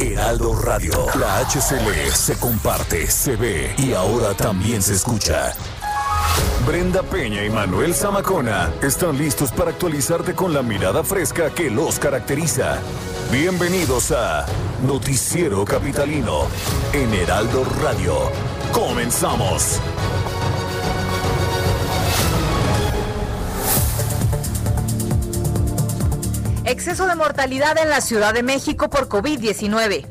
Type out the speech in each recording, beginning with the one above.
Heraldo Radio. La HCL se comparte, se ve y ahora también se escucha. Brenda Peña y Manuel Zamacona están listos para actualizarte con la mirada fresca que los caracteriza. Bienvenidos a Noticiero Capitalino en Heraldo Radio. Comenzamos. Exceso de mortalidad en la Ciudad de México por COVID-19.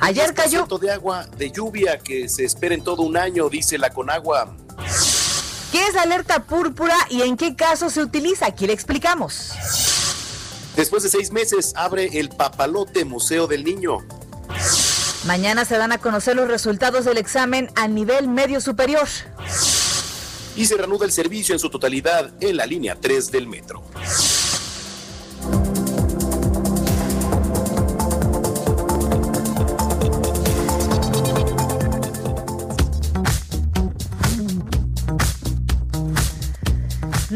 Ayer cayó de agua de lluvia que se espera en todo un año, dice la Conagua. ¿Qué es la alerta púrpura y en qué caso se utiliza? Aquí le explicamos. Después de seis meses abre el Papalote Museo del Niño. Mañana se dan a conocer los resultados del examen a nivel medio superior. Y se reanuda el servicio en su totalidad en la línea 3 del metro.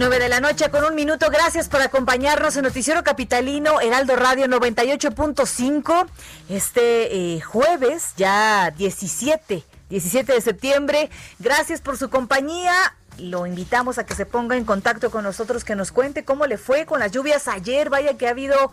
9 de la noche con un minuto. Gracias por acompañarnos en Noticiero Capitalino, Heraldo Radio 98.5. Este eh, jueves, ya 17, 17 de septiembre. Gracias por su compañía. Lo invitamos a que se ponga en contacto con nosotros, que nos cuente cómo le fue con las lluvias ayer. Vaya que ha habido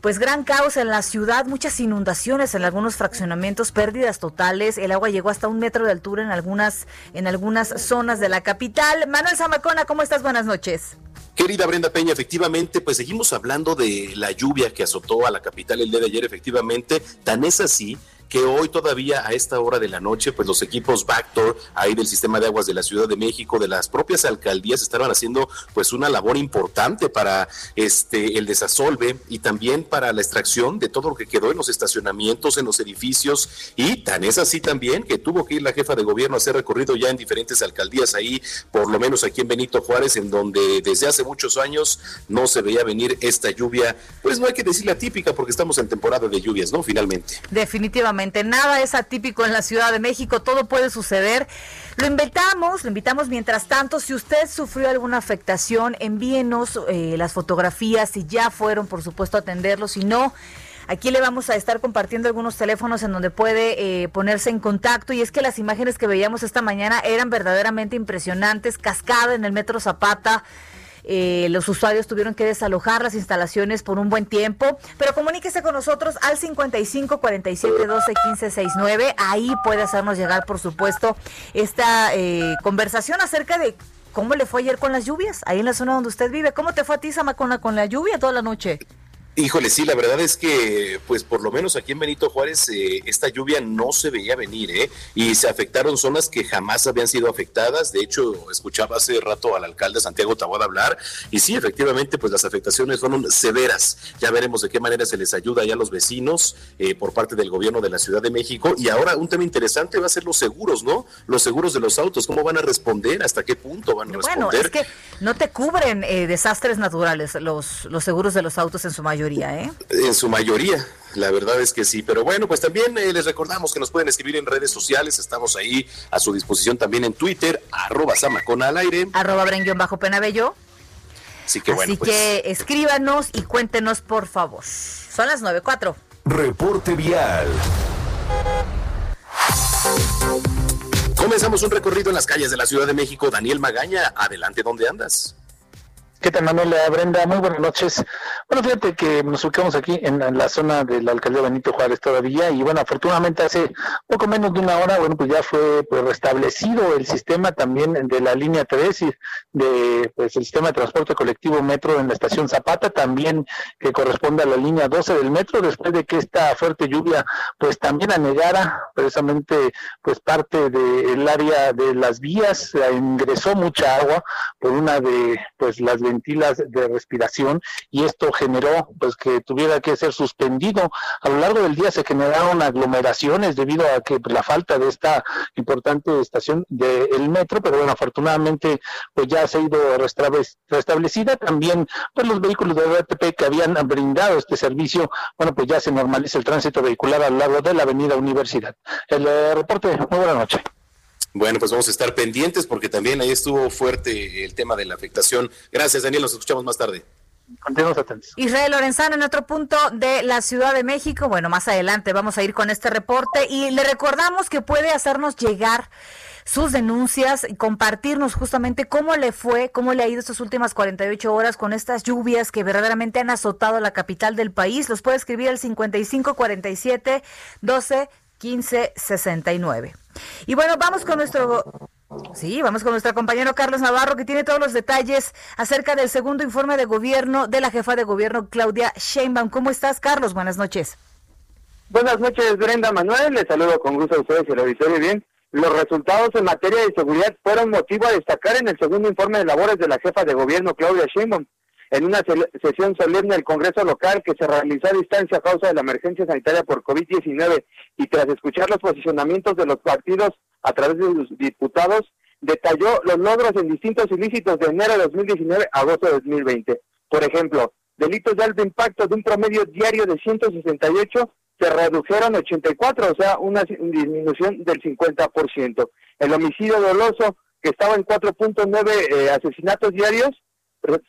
pues gran caos en la ciudad, muchas inundaciones en algunos fraccionamientos, pérdidas totales, el agua llegó hasta un metro de altura en algunas, en algunas zonas de la capital. Manuel Zamacona, ¿cómo estás? Buenas noches. Querida Brenda Peña, efectivamente, pues seguimos hablando de la lluvia que azotó a la capital el día de ayer, efectivamente, tan es así que hoy todavía a esta hora de la noche, pues los equipos Bactor ahí del sistema de aguas de la Ciudad de México, de las propias alcaldías, estaban haciendo pues una labor importante para este el desasolve y también para la extracción de todo lo que quedó en los estacionamientos, en los edificios y tan es así también que tuvo que ir la jefa de gobierno a hacer recorrido ya en diferentes alcaldías ahí, por lo menos aquí en Benito Juárez, en donde desde hace muchos años no se veía venir esta lluvia, pues no hay que decir la típica porque estamos en temporada de lluvias, ¿no? Finalmente. Definitivamente Nada es atípico en la Ciudad de México, todo puede suceder. Lo invitamos, lo invitamos mientras tanto, si usted sufrió alguna afectación, envíenos eh, las fotografías, si ya fueron, por supuesto, a atenderlo, si no, Aquí le vamos a estar compartiendo algunos teléfonos en donde puede eh, ponerse en contacto. Y es que las imágenes que veíamos esta mañana eran verdaderamente impresionantes, cascada en el Metro Zapata, eh, los usuarios tuvieron que desalojar las instalaciones por un buen tiempo, pero comuníquese con nosotros al 55 47 12 15 69. Ahí puede hacernos llegar, por supuesto, esta eh, conversación acerca de cómo le fue ayer con las lluvias, ahí en la zona donde usted vive. ¿Cómo te fue a ti, Samacona, con la lluvia toda la noche? Híjole, sí, la verdad es que, pues por lo menos aquí en Benito Juárez, eh, esta lluvia no se veía venir, ¿eh? Y se afectaron zonas que jamás habían sido afectadas. De hecho, escuchaba hace rato al alcalde Santiago Taboada hablar, y sí, efectivamente, pues las afectaciones fueron severas. Ya veremos de qué manera se les ayuda ya a los vecinos eh, por parte del gobierno de la Ciudad de México. Y ahora un tema interesante va a ser los seguros, ¿no? Los seguros de los autos, ¿cómo van a responder? ¿Hasta qué punto van a responder? Bueno, es que no te cubren eh, desastres naturales los, los seguros de los autos en su mayoría. ¿Eh? En su mayoría, la verdad es que sí. Pero bueno, pues también eh, les recordamos que nos pueden escribir en redes sociales. Estamos ahí a su disposición también en Twitter, arroba Samacona al aire. Arroba bajo Penabello. Así que bueno. Así pues. que escríbanos y cuéntenos, por favor. Son las 9.4. Reporte vial. Comenzamos un recorrido en las calles de la Ciudad de México. Daniel Magaña, adelante, ¿dónde andas? ¿Qué tal, Manuel? Brenda, muy buenas noches. Bueno, fíjate que nos ubicamos aquí en, la zona de la alcaldía Benito Juárez todavía y bueno, afortunadamente hace poco menos de una hora, bueno, pues ya fue pues, restablecido el sistema también de la línea 3 y de pues el sistema de transporte colectivo metro en la estación Zapata, también que corresponde a la línea 12 del metro, después de que esta fuerte lluvia pues también anegara precisamente pues parte del área de las vías, ingresó mucha agua por una de pues las ventilas de respiración y esto generó pues que tuviera que ser suspendido. A lo largo del día se generaron aglomeraciones debido a que pues, la falta de esta importante estación del metro, pero bueno, afortunadamente pues ya se ha ido restablecida. También pues los vehículos de RTP que habían brindado este servicio, bueno, pues ya se normaliza el tránsito vehicular a lo largo de la avenida Universidad. El eh, reporte, muy buena noche. Bueno, pues vamos a estar pendientes porque también ahí estuvo fuerte el tema de la afectación. Gracias, Daniel. Nos escuchamos más tarde. continuamos atentos. Israel Lorenzano en otro punto de la Ciudad de México. Bueno, más adelante vamos a ir con este reporte y le recordamos que puede hacernos llegar sus denuncias y compartirnos justamente cómo le fue, cómo le ha ido estas últimas 48 horas con estas lluvias que verdaderamente han azotado la capital del país. Los puede escribir al 5547 12 15 69. Y bueno, vamos con nuestro Sí, vamos con nuestro compañero Carlos Navarro que tiene todos los detalles acerca del segundo informe de gobierno de la jefa de gobierno Claudia Sheinbaum. ¿Cómo estás, Carlos? Buenas noches. Buenas noches, Brenda Manuel. Les saludo con gusto a ustedes y el auditorio. Bien, los resultados en materia de seguridad fueron motivo a destacar en el segundo informe de labores de la jefa de gobierno Claudia Sheinbaum. En una sesión solemne del Congreso local que se realizó a distancia a causa de la emergencia sanitaria por COVID-19 y tras escuchar los posicionamientos de los partidos a través de sus diputados, detalló los logros en distintos ilícitos de enero de 2019 a agosto de 2020. Por ejemplo, delitos de alto impacto de un promedio diario de 168 se redujeron a 84, o sea, una disminución del 50%. El homicidio doloso, que estaba en 4.9 eh, asesinatos diarios,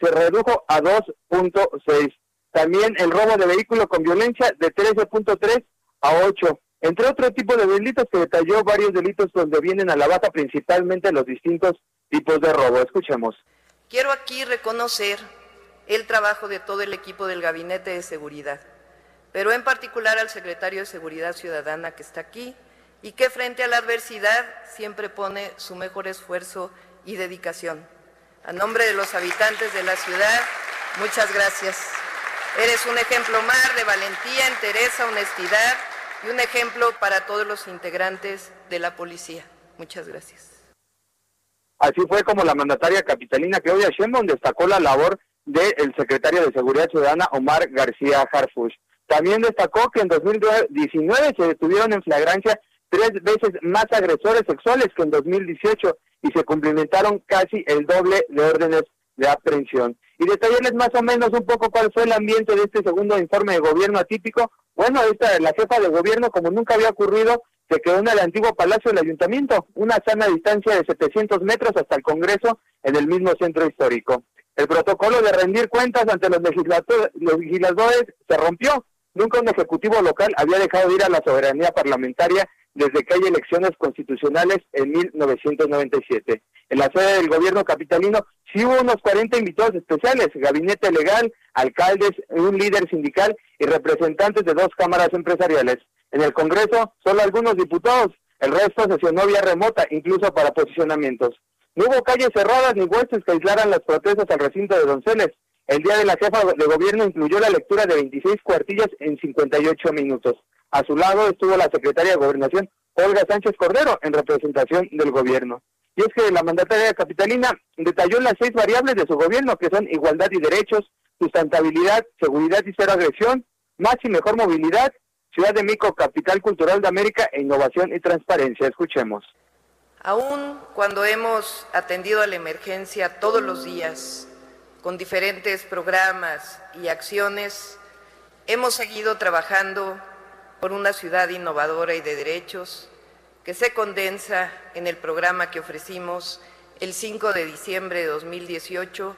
se redujo a 2.6. También el robo de vehículo con violencia de 13.3 a 8 entre otro tipo de delitos que detalló varios delitos donde vienen a la baja principalmente los distintos tipos de robo. Escuchemos. Quiero aquí reconocer el trabajo de todo el equipo del Gabinete de Seguridad, pero en particular al secretario de Seguridad Ciudadana que está aquí y que frente a la adversidad siempre pone su mejor esfuerzo y dedicación. A nombre de los habitantes de la ciudad, muchas gracias. Eres un ejemplo más de valentía, entereza, honestidad y un ejemplo para todos los integrantes de la policía. Muchas gracias. Así fue como la mandataria capitalina Claudia Sheinbaum destacó la labor del secretario de Seguridad Ciudadana Omar García Harfush. También destacó que en 2019 se detuvieron en flagrancia tres veces más agresores sexuales que en 2018 y se cumplimentaron casi el doble de órdenes de aprehensión. Y detallarles más o menos un poco cuál fue el ambiente de este segundo informe de gobierno atípico, bueno, esta, la jefa de gobierno, como nunca había ocurrido, se quedó en el antiguo palacio del ayuntamiento, una sana distancia de 700 metros hasta el Congreso en el mismo centro histórico. El protocolo de rendir cuentas ante los, los legisladores se rompió. Nunca un ejecutivo local había dejado de ir a la soberanía parlamentaria desde que hay elecciones constitucionales en 1997. En la sede del gobierno capitalino sí hubo unos 40 invitados especiales, gabinete legal, alcaldes, un líder sindical y representantes de dos cámaras empresariales. En el Congreso, solo algunos diputados, el resto sesionó vía remota, incluso para posicionamientos. No hubo calles cerradas ni huestes que aislaran las protestas al recinto de Donceles. El día de la jefa de gobierno incluyó la lectura de 26 cuartillas en 58 minutos. A su lado estuvo la secretaria de Gobernación, Olga Sánchez Cordero, en representación del gobierno. Y es que la mandataria capitalina detalló las seis variables de su gobierno, que son igualdad y derechos, sustentabilidad, seguridad y cero agresión, más y mejor movilidad, Ciudad de Mico, capital cultural de América, e innovación y transparencia. Escuchemos. Aún cuando hemos atendido a la emergencia todos los días, con diferentes programas y acciones, hemos seguido trabajando por una ciudad innovadora y de derechos que se condensa en el programa que ofrecimos el 5 de diciembre de 2018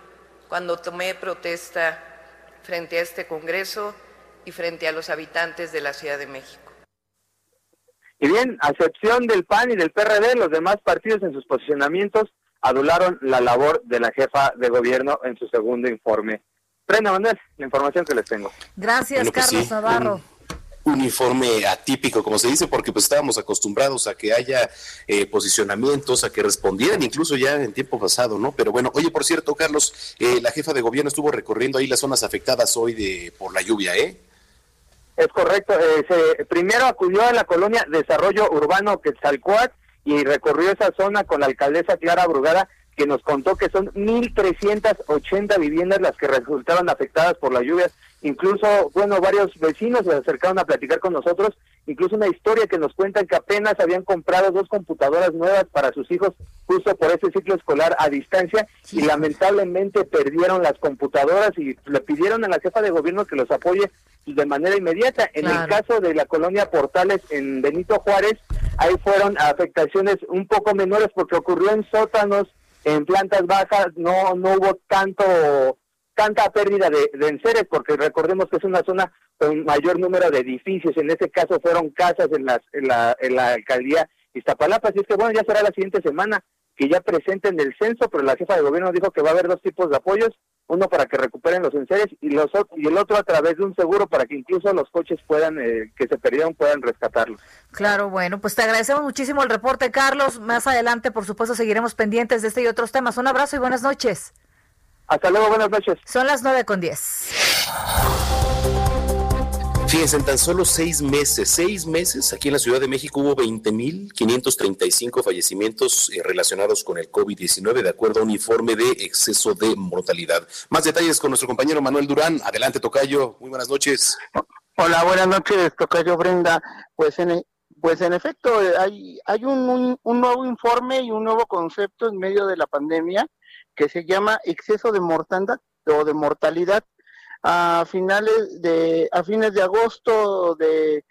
cuando tomé protesta frente a este Congreso y frente a los habitantes de la Ciudad de México. Y bien, a excepción del PAN y del PRD, los demás partidos en sus posicionamientos adularon la labor de la jefa de gobierno en su segundo informe. Prenda Manuel, la información que les tengo. Gracias, Carlos Navarro un informe atípico, como se dice, porque pues estábamos acostumbrados a que haya eh, posicionamientos, a que respondieran incluso ya en tiempo pasado, ¿no? Pero bueno, oye, por cierto, Carlos, eh, la jefa de gobierno estuvo recorriendo ahí las zonas afectadas hoy de por la lluvia, ¿eh? Es correcto. Eh, primero acudió a la colonia Desarrollo Urbano Quetzalcoatl y recorrió esa zona con la alcaldesa Clara Brugada, que nos contó que son 1.380 viviendas las que resultaron afectadas por las lluvias Incluso, bueno, varios vecinos se acercaron a platicar con nosotros, incluso una historia que nos cuentan que apenas habían comprado dos computadoras nuevas para sus hijos justo por ese ciclo escolar a distancia y lamentablemente perdieron las computadoras y le pidieron a la jefa de gobierno que los apoye de manera inmediata. En el caso de la colonia Portales en Benito Juárez, ahí fueron afectaciones un poco menores porque ocurrió en sótanos, en plantas bajas, no no hubo tanto tanta pérdida de, de enseres, porque recordemos que es una zona con mayor número de edificios, en este caso fueron casas en, las, en, la, en la alcaldía Iztapalapa, así es que bueno, ya será la siguiente semana que ya presenten el censo, pero la jefa de gobierno dijo que va a haber dos tipos de apoyos, uno para que recuperen los enseres y los y el otro a través de un seguro para que incluso los coches puedan eh, que se perdieron puedan rescatarlos. Claro, bueno, pues te agradecemos muchísimo el reporte, Carlos. Más adelante, por supuesto, seguiremos pendientes de este y otros temas. Un abrazo y buenas noches. Hasta luego, buenas noches. Son las nueve con diez. Fíjense, en tan solo seis meses, seis meses, aquí en la Ciudad de México hubo 20.535 fallecimientos eh, relacionados con el COVID-19, de acuerdo a un informe de exceso de mortalidad. Más detalles con nuestro compañero Manuel Durán. Adelante, Tocayo. Muy buenas noches. Hola, buenas noches, Tocayo Brenda. Pues en, pues en efecto, eh, hay, hay un, un nuevo informe y un nuevo concepto en medio de la pandemia que se llama exceso de mortandad o de mortalidad a finales de a fines de agosto de,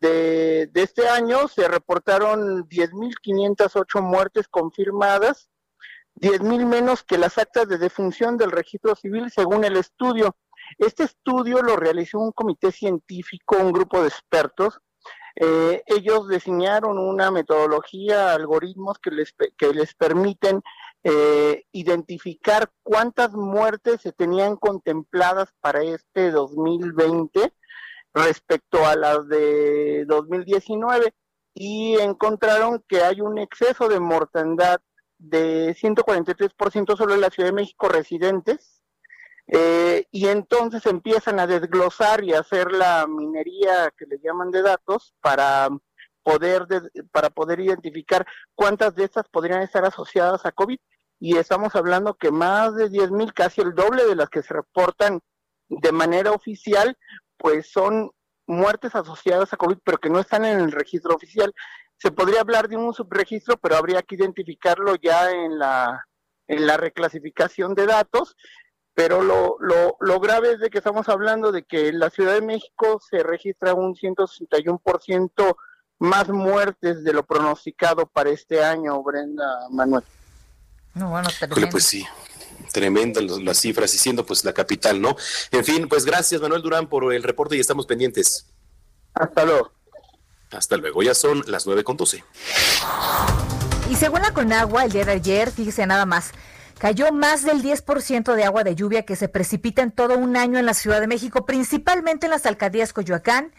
de, este año se reportaron 10.508 muertes confirmadas, 10.000 menos que las actas de defunción del registro civil según el estudio. Este estudio lo realizó un comité científico, un grupo de expertos. Eh, ellos diseñaron una metodología, algoritmos que les, que les permiten eh, identificar cuántas muertes se tenían contempladas para este 2020 respecto a las de 2019 y encontraron que hay un exceso de mortandad de 143% solo en la Ciudad de México residentes eh, y entonces empiezan a desglosar y hacer la minería que le llaman de datos para poder para poder identificar cuántas de estas podrían estar asociadas a COVID y estamos hablando que más de 10 mil, casi el doble de las que se reportan de manera oficial, pues son muertes asociadas a COVID, pero que no están en el registro oficial. Se podría hablar de un subregistro, pero habría que identificarlo ya en la, en la reclasificación de datos. Pero lo, lo, lo grave es de que estamos hablando de que en la Ciudad de México se registra un 161% más muertes de lo pronosticado para este año, Brenda Manuel. No, bueno, pues sí, tremendas las cifras y siendo pues la capital, ¿no? En fin, pues gracias Manuel Durán por el reporte y estamos pendientes. Hasta luego. Hasta luego, ya son las nueve con doce. Y según la Conagua, el día de ayer, fíjese nada más, cayó más del 10% de agua de lluvia que se precipita en todo un año en la Ciudad de México, principalmente en las alcaldías Coyoacán,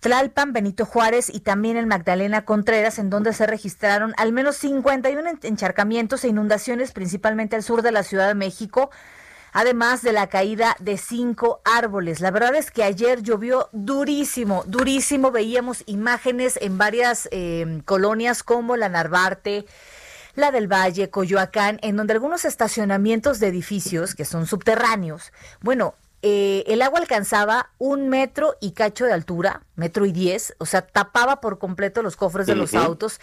Tlalpan, Benito Juárez y también en Magdalena Contreras, en donde se registraron al menos 51 encharcamientos e inundaciones, principalmente al sur de la Ciudad de México, además de la caída de cinco árboles. La verdad es que ayer llovió durísimo, durísimo. Veíamos imágenes en varias eh, colonias como la Narvarte, la del Valle, Coyoacán, en donde algunos estacionamientos de edificios que son subterráneos, bueno, eh, el agua alcanzaba un metro y cacho de altura, metro y diez, o sea, tapaba por completo los cofres de los autos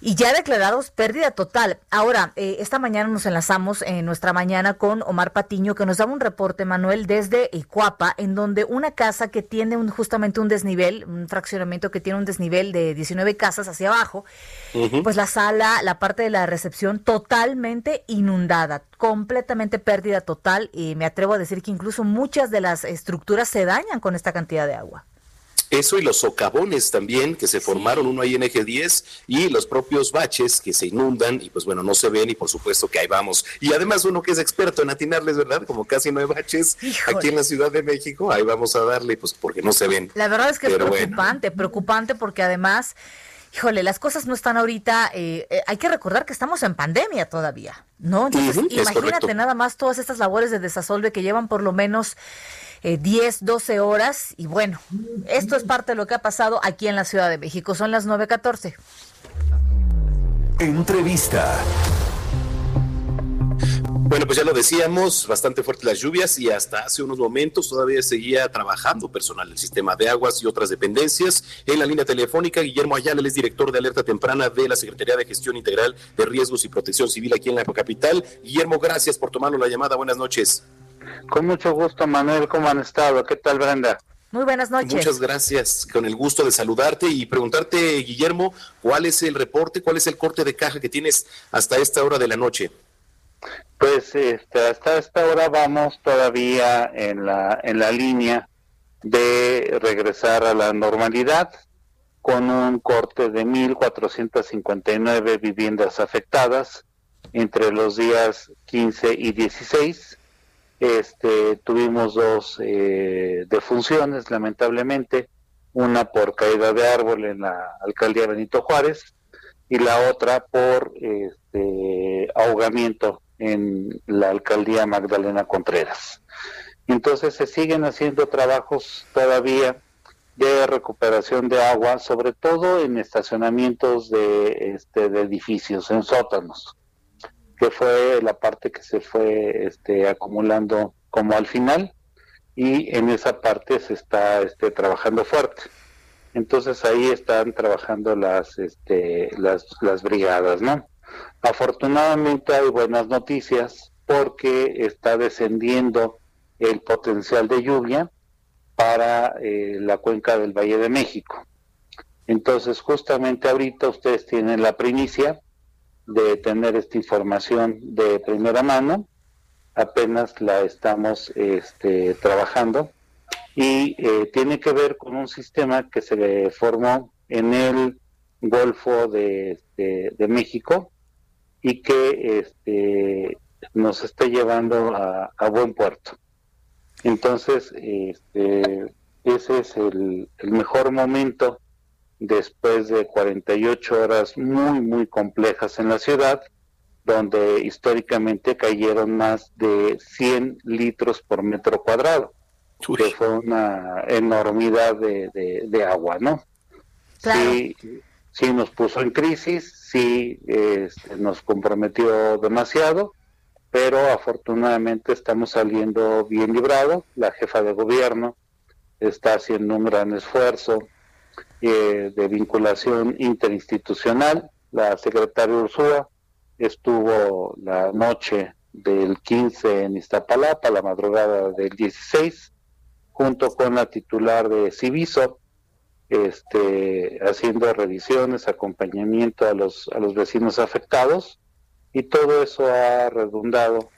y ya declarados pérdida total. Ahora, eh, esta mañana nos enlazamos en nuestra mañana con Omar Patiño, que nos daba un reporte, Manuel, desde Cuapa, en donde una casa que tiene un, justamente un desnivel, un fraccionamiento que tiene un desnivel de 19 casas hacia abajo, pues la sala, la parte de la recepción totalmente inundada, completamente pérdida total, y me atrevo a decir que incluso muchas de las estructuras se dañan con esta cantidad de agua. Eso y los socavones también que se formaron, uno ahí en eje 10 y los propios baches que se inundan y pues bueno, no se ven y por supuesto que ahí vamos. Y además uno que es experto en atinarles, ¿verdad? Como casi no hay baches aquí en la Ciudad de México, ahí vamos a darle pues porque no se ven. La verdad es que es preocupante, preocupante porque además... Híjole, las cosas no están ahorita. Eh, eh, hay que recordar que estamos en pandemia todavía, ¿no? Entonces, imagínate nada más todas estas labores de desasolve que llevan por lo menos eh, 10, 12 horas. Y bueno, esto es parte de lo que ha pasado aquí en la Ciudad de México. Son las 9.14. Entrevista. Bueno, pues ya lo decíamos, bastante fuertes las lluvias y hasta hace unos momentos todavía seguía trabajando personal del sistema de aguas y otras dependencias. En la línea telefónica, Guillermo Ayala, es director de alerta temprana de la Secretaría de Gestión Integral de Riesgos y Protección Civil aquí en la capital. Guillermo, gracias por tomarnos la llamada. Buenas noches. Con mucho gusto, Manuel. ¿Cómo han estado? ¿Qué tal, Brenda? Muy buenas noches. Muchas gracias. Con el gusto de saludarte y preguntarte, Guillermo, ¿cuál es el reporte, cuál es el corte de caja que tienes hasta esta hora de la noche? Pues este, hasta esta hora vamos todavía en la, en la línea de regresar a la normalidad con un corte de 1.459 viviendas afectadas entre los días 15 y 16. Este, tuvimos dos eh, defunciones, lamentablemente, una por caída de árbol en la alcaldía Benito Juárez y la otra por este, ahogamiento en la alcaldía Magdalena Contreras. Entonces se siguen haciendo trabajos todavía de recuperación de agua, sobre todo en estacionamientos de, este, de edificios, en sótanos, que fue la parte que se fue este, acumulando como al final y en esa parte se está este, trabajando fuerte. Entonces ahí están trabajando las, este, las, las brigadas, ¿no? Afortunadamente hay buenas noticias porque está descendiendo el potencial de lluvia para eh, la cuenca del Valle de México. Entonces, justamente ahorita ustedes tienen la primicia de tener esta información de primera mano, apenas la estamos este, trabajando y eh, tiene que ver con un sistema que se formó en el Golfo de, de México, y que este, nos esté llevando a, buen puerto. Entonces, este, ese es el, mejor momento después de 48 horas muy, muy complejas en la ciudad, donde históricamente cayeron más de 100 litros por metro cuadrado, que fue una enormidad de, de, agua, ¿no? Sí, sí nos puso en crisis, sí este, nos comprometió demasiado, pero afortunadamente estamos saliendo bien librados. La jefa de gobierno está haciendo un gran esfuerzo eh, de vinculación interinstitucional. La secretaria Ursúa estuvo la noche del 15 en Iztapalapa, la madrugada del 16, junto con la titular de Civiso, este, haciendo revisiones, acompañamiento a los, a los vecinos afectados y todo eso ha redundado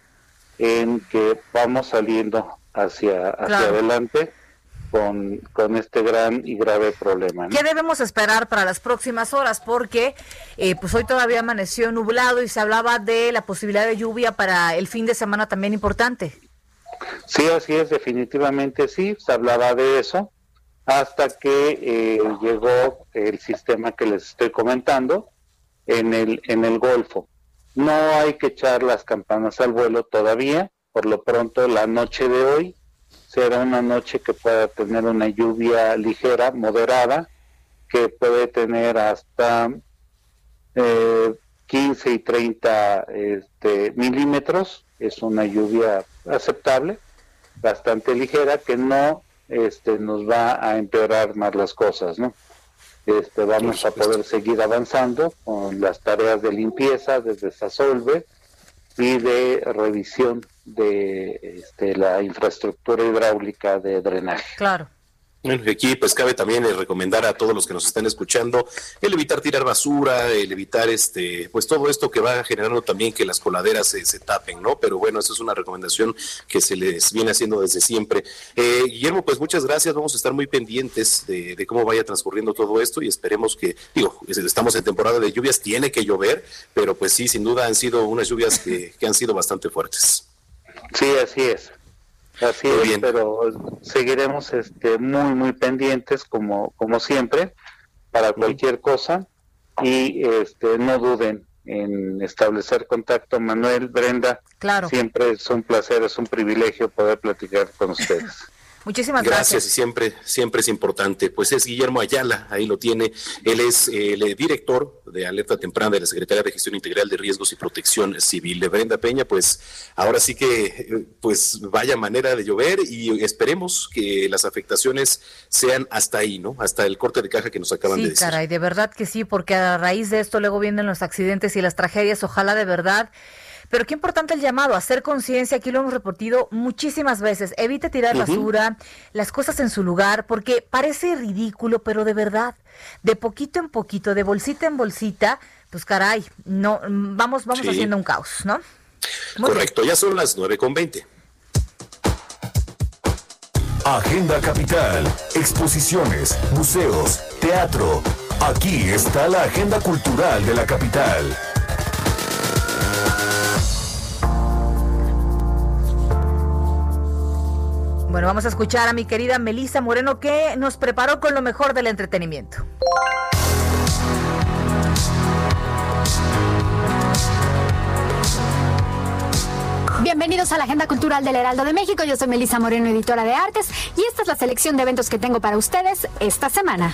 en que vamos saliendo hacia, hacia adelante con, con, este gran y grave problema. ¿Qué debemos esperar para las próximas horas? Porque eh, pues hoy todavía amaneció nublado y se hablaba de la posibilidad de lluvia para el fin de semana también importante. Sí, así es, definitivamente sí, se hablaba de eso hasta que eh, llegó el sistema que les estoy comentando en el, en el Golfo. No hay que echar las campanas al vuelo todavía, por lo pronto la noche de hoy será una noche que pueda tener una lluvia ligera, moderada, que puede tener hasta 15 eh, y 30 este, milímetros, es una lluvia aceptable, bastante ligera, que no este, nos va a empeorar más las cosas, ¿no? Este, vamos a poder seguir avanzando con las tareas de limpieza de desasolve y de revisión de este, la infraestructura hidráulica de drenaje. Claro. Bueno, aquí pues cabe también eh, recomendar a todos los que nos están escuchando el evitar tirar basura, el evitar este, pues todo esto que va generando también que las coladeras se, tapen, ¿no? Pero bueno, eso es una recomendación que se les viene haciendo desde siempre. Eh, Guillermo, pues muchas gracias, vamos a estar muy pendientes de, cómo vaya transcurriendo todo esto y esperemos que, digo, estamos en temporada de lluvias, tiene que llover, pero pues sí, sin duda han sido unas lluvias que, que han sido bastante fuertes. Sí, así es. Así es, pero seguiremos este, muy, muy pendientes como, como siempre para cualquier cosa y este, no duden en establecer contacto. Manuel, Brenda, claro. siempre es un placer, es un privilegio poder platicar con ustedes. Muchísimas gracias. Gracias y siempre, siempre es importante. Pues es Guillermo Ayala, ahí lo tiene. Él es el eh, director de Alerta Temprana de la Secretaría de Gestión Integral de Riesgos y Protección Civil de Brenda Peña. Pues ahora sí que, eh, pues vaya manera de llover y esperemos que las afectaciones sean hasta ahí, ¿no? Hasta el corte de caja que nos acaban de decir. Sí, caray, de verdad que sí, porque a raíz de esto luego vienen los accidentes y las tragedias. Ojalá de verdad pero qué importante el llamado, hacer conciencia, aquí lo hemos repetido muchísimas veces, evite tirar basura, las cosas en su lugar, porque parece ridículo, pero de verdad, de poquito en poquito, de bolsita en bolsita, pues caray, no, vamos, vamos haciendo un caos, ¿no? Correcto, ya son las 9 con 20. Agenda Capital, exposiciones, museos, teatro. Aquí está la agenda cultural de la capital. Bueno, vamos a escuchar a mi querida Melisa Moreno que nos preparó con lo mejor del entretenimiento. Bienvenidos a la Agenda Cultural del Heraldo de México. Yo soy Melisa Moreno, editora de artes, y esta es la selección de eventos que tengo para ustedes esta semana.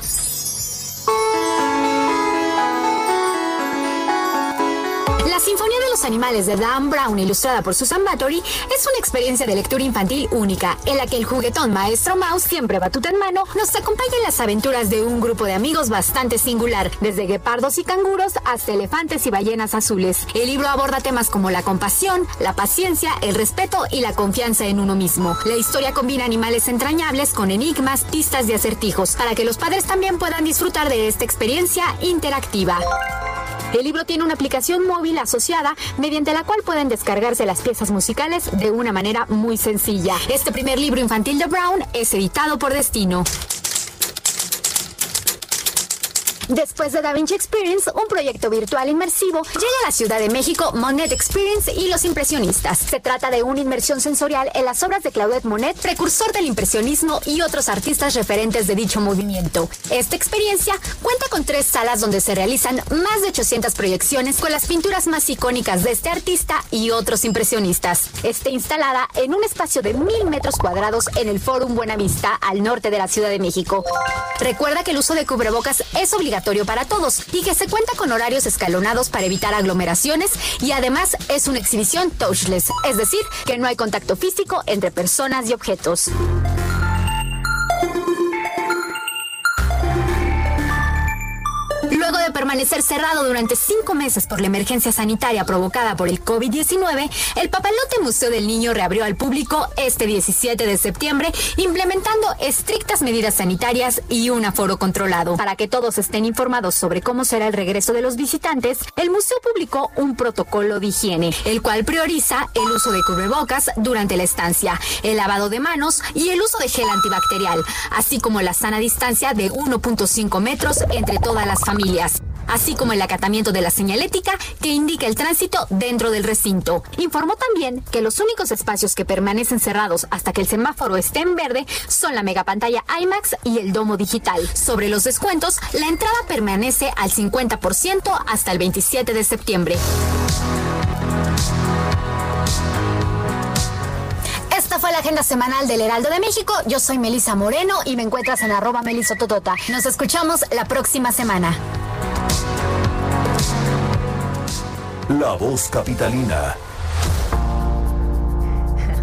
La Sinfonía de los Animales de Dan Brown, ilustrada por Susan Bathory, es una experiencia de lectura infantil única, en la que el juguetón maestro Mouse, siempre batuta en mano, nos acompaña en las aventuras de un grupo de amigos bastante singular, desde guepardos y canguros hasta elefantes y ballenas azules. El libro aborda temas como la compasión, la paciencia, el respeto y la confianza en uno mismo. La historia combina animales entrañables con enigmas, pistas y acertijos, para que los padres también puedan disfrutar de esta experiencia interactiva. El libro tiene una aplicación móvil asociada mediante la cual pueden descargarse las piezas musicales de una manera muy sencilla. Este primer libro infantil de Brown es editado por Destino. Después de DaVinci Experience, un proyecto virtual inmersivo, llega a la Ciudad de México Monet Experience y los impresionistas. Se trata de una inmersión sensorial en las obras de Claudette Monet, precursor del impresionismo y otros artistas referentes de dicho movimiento. Esta experiencia cuenta con tres salas donde se realizan más de 800 proyecciones con las pinturas más icónicas de este artista y otros impresionistas. Está instalada en un espacio de mil metros cuadrados en el Fórum Buenavista, al norte de la Ciudad de México. Recuerda que el uso de cubrebocas es obligatorio para todos y que se cuenta con horarios escalonados para evitar aglomeraciones y además es una exhibición touchless, es decir, que no hay contacto físico entre personas y objetos. Luego de permanecer cerrado durante cinco meses por la emergencia sanitaria provocada por el COVID-19, el Papalote Museo del Niño reabrió al público este 17 de septiembre, implementando estrictas medidas sanitarias y un aforo controlado. Para que todos estén informados sobre cómo será el regreso de los visitantes, el museo publicó un protocolo de higiene, el cual prioriza el uso de cubrebocas durante la estancia, el lavado de manos y el uso de gel antibacterial, así como la sana distancia de 1.5 metros entre todas las familias así como el acatamiento de la señalética que indica el tránsito dentro del recinto. Informó también que los únicos espacios que permanecen cerrados hasta que el semáforo esté en verde son la megapantalla IMAX y el domo digital. Sobre los descuentos, la entrada permanece al 50% hasta el 27 de septiembre. Esta fue la agenda semanal del Heraldo de México. Yo soy Melisa Moreno y me encuentras en arroba melisototota. Nos escuchamos la próxima semana. La voz capitalina.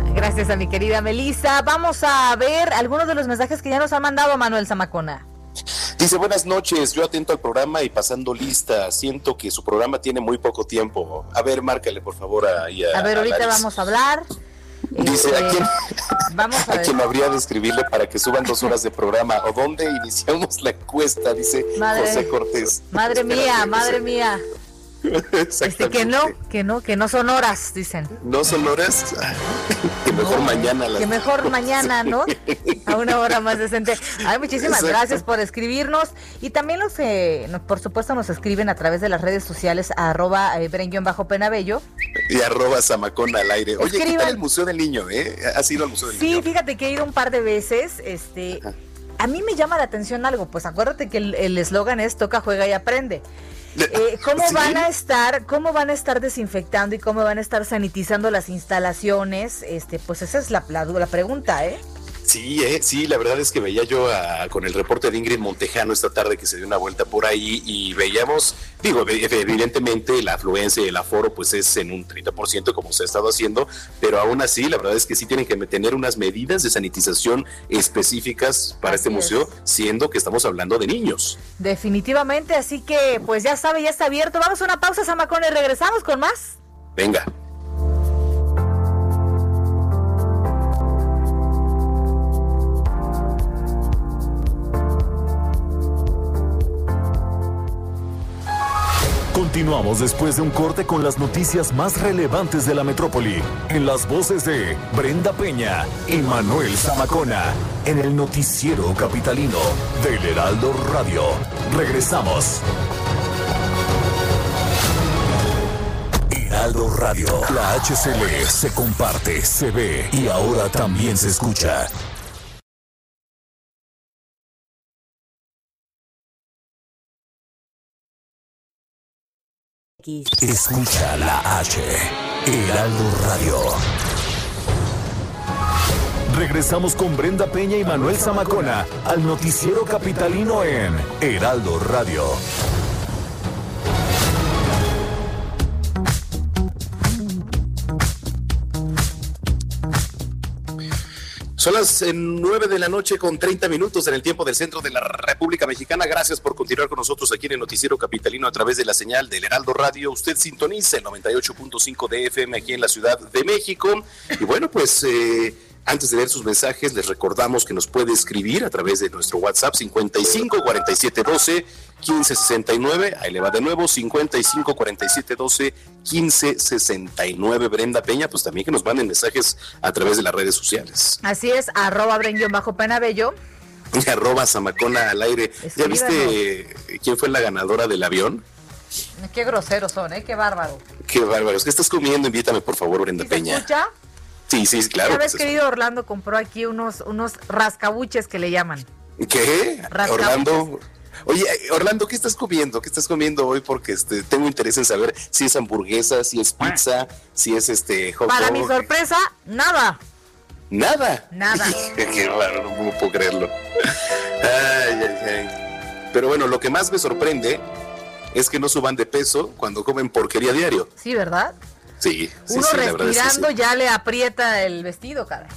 Gracias a mi querida Melisa. Vamos a ver algunos de los mensajes que ya nos ha mandado Manuel Zamacona. Dice, buenas noches, yo atento al programa y pasando lista, siento que su programa tiene muy poco tiempo. A ver, márcale por favor ahí a... A ver, ahorita vamos a hablar. Dice, ¿a Este, quién, Vamos a quién habría de escribirle para que suban dos horas de programa? ¿O dónde iniciamos la encuesta? Dice Madre- José Cortés. Madre mía, madre mía. Este, que no, que no, que no son horas, dicen. No son horas. que mejor mañana las Que mejor mañana, ¿no? A una hora más decente. Ay, muchísimas Exacto. gracias por escribirnos. Y también los, eh, por supuesto, nos escriben a través de las redes sociales, a arroba eh, bajo penabello. Y arroba Zamacón al aire. Oye, ¿qué Escriban. tal el Museo del Niño, eh? ¿Has ido al Museo del Sí, Niño? fíjate que he ido un par de veces. Este, a mí me llama la atención algo. Pues acuérdate que el eslogan es toca, juega y aprende. Eh, ¿Cómo Sí. van a estar, cómo van a estar desinfectando y cómo van a estar sanitizando las instalaciones? Este, pues esa es la, la, la pregunta, ¿eh? Sí, eh, sí, la verdad es que veía yo a- con el reporte de Ingrid Montejano esta tarde que se dio una vuelta por ahí y veíamos, digo, ev- evidentemente la afluencia y el aforo pues es en un 30% como se ha estado haciendo, pero aún así la verdad es que sí tienen que tener unas medidas de sanitización específicas para Así este museo, siendo que estamos hablando de niños. Definitivamente, así que pues ya sabe, ya está abierto. Vamos a una pausa, Zamacón, y regresamos con más. Venga. Continuamos después de un corte con las noticias más relevantes de la metrópoli, en las voces de Brenda Peña y Manuel Zamacona, en el noticiero capitalino del Heraldo Radio. Regresamos. Heraldo Radio, la HCL se comparte, se ve y ahora también se escucha. Escucha la H, Heraldo Radio. Regresamos con Brenda Peña y Manuel Zamacona al noticiero capitalino en Heraldo Radio. Son las eh, nueve de la noche con 30 minutos en el tiempo del centro de la República Mexicana. Gracias por continuar con nosotros aquí en el Noticiero Capitalino a través de la señal del Heraldo Radio. Usted sintoniza el 98.5 de FM aquí en la Ciudad de México. Y bueno, pues... Eh, antes de ver sus mensajes, les recordamos que nos puede escribir a través de nuestro WhatsApp 55 47 12 15 69. Ahí le va de nuevo 55 47 12 15 69. Brenda Peña, pues también que nos manden mensajes a través de las redes sociales. Así es, arroba Brenguio bajo Penabello. arroba Zamacona al aire. ¿Ya viste quién fue la ganadora del avión? Qué groseros son, ¿eh? Qué bárbaro. Qué bárbaros. ¿Qué estás comiendo? Invítame, por favor, Brenda Peña. escucha? Sí, sí, claro. ¿Sabes, querido Orlando compró aquí unos, unos rascabuches que le llaman? ¿Qué? Orlando. Oye, Orlando, ¿qué estás comiendo? ¿Qué estás comiendo hoy? Porque este, tengo interés en saber si es hamburguesa, si es pizza, si es este hot Para mi sorpresa, nada. ¿Nada? Nada. Qué raro, no puedo creerlo. Ay, ay, ay. Pero bueno, lo que más me sorprende es que no suban de peso cuando comen porquería diario. Sí, ¿verdad? Sí, sí Uno respirando ya le aprieta el vestido, cara.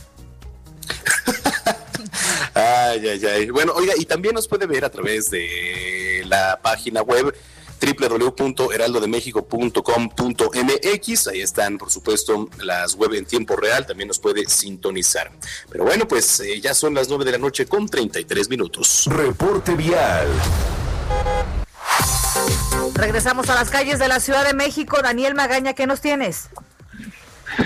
ay, ay, ay. Bueno, oiga, y también nos puede ver a través de la página web www.heraldodemexico.com.mx. Ahí están, por supuesto, las web en tiempo real. También nos puede sintonizar. Pero bueno, pues eh, ya son las 9 de la noche con 33 minutos. Reporte vial. Regresamos a las calles de la Ciudad de México. Daniel Magaña, ¿qué nos tienes?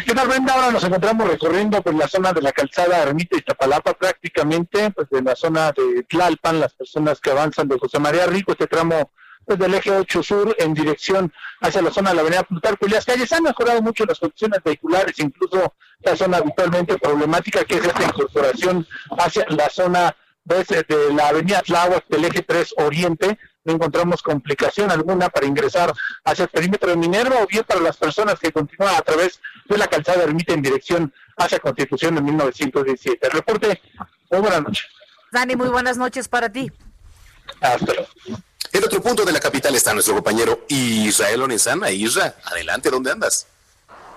¿Qué tal, Brenda? Ahora nos encontramos recorriendo por la zona de la calzada Ermita y Tapalapa, prácticamente, pues en la zona de Tlalpan, las personas que avanzan de José María Rico, este tramo pues, del eje 8 sur en dirección hacia la zona de la avenida Plutarco y las calles han mejorado mucho las condiciones vehiculares, incluso la zona habitualmente problemática que es esta incorporación hacia la zona pues, de la avenida Tláhuac del eje 3 Oriente, no encontramos complicación alguna para ingresar hacia el perímetro de Minerva o bien para las personas que continúan a través de la calzada Ermita en dirección hacia Constitución de 1917. El reporte, muy buenas noches. Dani, muy buenas noches para ti. Hasta luego. En otro punto de la capital está nuestro compañero Israel Onezana. Isra, adelante, ¿dónde andas?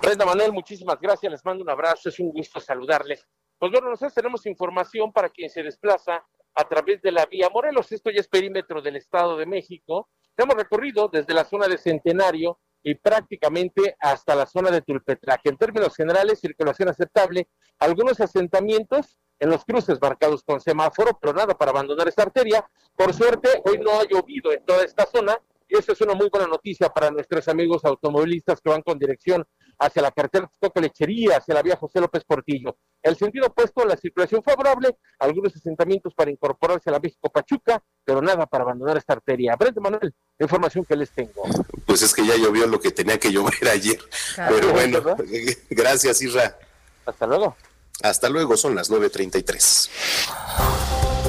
Brenda Manuel, muchísimas gracias, les mando un abrazo, es un gusto saludarles. Pues bueno, nosotros tenemos información para quien se desplaza a través de la vía Morelos. Esto ya es perímetro del Estado de México. Hemos recorrido desde la zona de Centenario y prácticamente hasta la zona de Tulpetraque. En términos generales, circulación aceptable, algunos asentamientos en los cruces marcados con semáforo, pero nada para abandonar esta arteria. Por suerte, hoy no ha llovido en toda esta zona y eso es una muy buena noticia para nuestros amigos automovilistas que van con dirección hacia la carretera Toca Lechería, hacia la vía José López Portillo. El sentido opuesto, la circulación favorable, algunos asentamientos para incorporarse a la México Pachuca, pero nada para abandonar esta arteria. Brenda Manuel, información que les tengo. Pues es que ya llovió lo que tenía que llover ayer. Pero bueno, gracias, Isra. Hasta luego. Hasta luego, son las 9.33.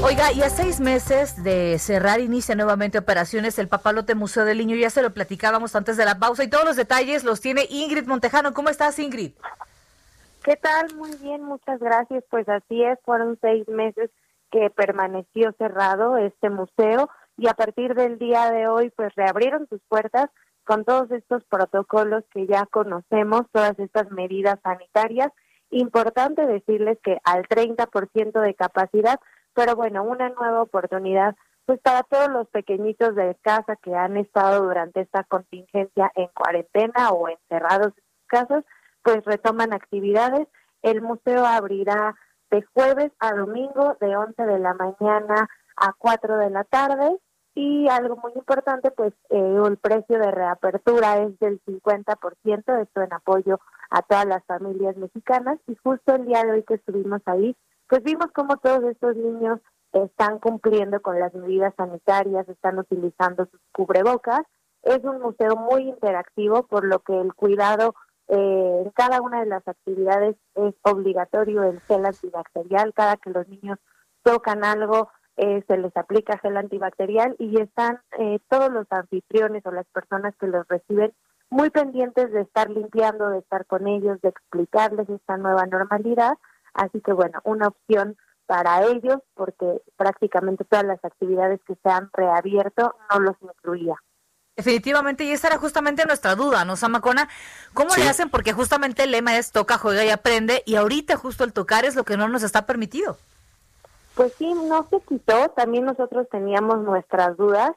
Oiga, y a seis meses de cerrar, inicia nuevamente operaciones el Papalote Museo del Niño. Ya se lo platicábamos antes de la pausa y todos los detalles los tiene Ingrid Montejano. ¿Cómo estás, Ingrid? ¿Qué tal? Muy bien, muchas gracias. Pues así es, fueron seis meses que permaneció cerrado este museo y a partir del día de hoy pues reabrieron sus puertas con todos estos protocolos que ya conocemos, todas estas medidas sanitarias. Importante decirles que al 30% de capacidad pero bueno, una nueva oportunidad pues para todos los pequeñitos de casa que han estado durante esta contingencia en cuarentena o encerrados en sus casas, pues retoman actividades. El museo abrirá de jueves a domingo de 11 de la mañana a 4 de la tarde y algo muy importante, pues eh, el precio de reapertura es del 50%, esto en apoyo a todas las familias mexicanas y justo el día de hoy que estuvimos ahí, pues vimos cómo todos estos niños están cumpliendo con las medidas sanitarias, están utilizando sus cubrebocas. Es un museo muy interactivo, por lo que el cuidado eh, en cada una de las actividades es obligatorio el gel antibacterial. Cada que los niños tocan algo, eh, se les aplica gel antibacterial y están eh, todos los anfitriones o las personas que los reciben muy pendientes de estar limpiando, de estar con ellos, de explicarles esta nueva normalidad. Así que bueno, una opción para ellos porque prácticamente todas las actividades que se han reabierto no los incluía. Definitivamente, y esa era justamente nuestra duda, ¿no, Samacona? ¿Cómo le hacen? Porque justamente el lema es toca, juega y aprende, y ahorita justo el tocar es lo que no nos está permitido. Pues sí, no se quitó, también nosotros teníamos nuestras dudas,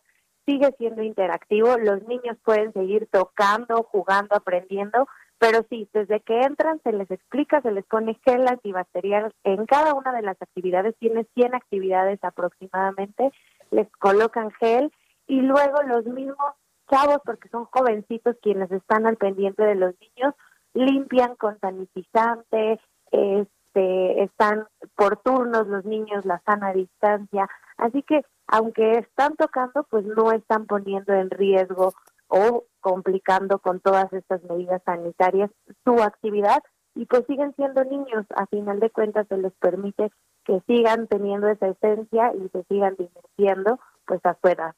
sigue siendo interactivo, los niños pueden seguir tocando, jugando, aprendiendo, pero sí, desde que entran se les explica, se les pone gel antibacterial en cada una de las actividades, tiene 100 actividades aproximadamente, les colocan gel y luego los mismos chavos, porque son jovencitos quienes están al pendiente de los niños, limpian con sanitizante, este, están por turnos los niños, la sana distancia, así que aunque están tocando, pues no están poniendo en riesgo o complicando con todas estas medidas sanitarias su actividad y pues siguen siendo niños, a final de cuentas se les permite que sigan teniendo esa esencia y se sigan divirtiendo pues afuera.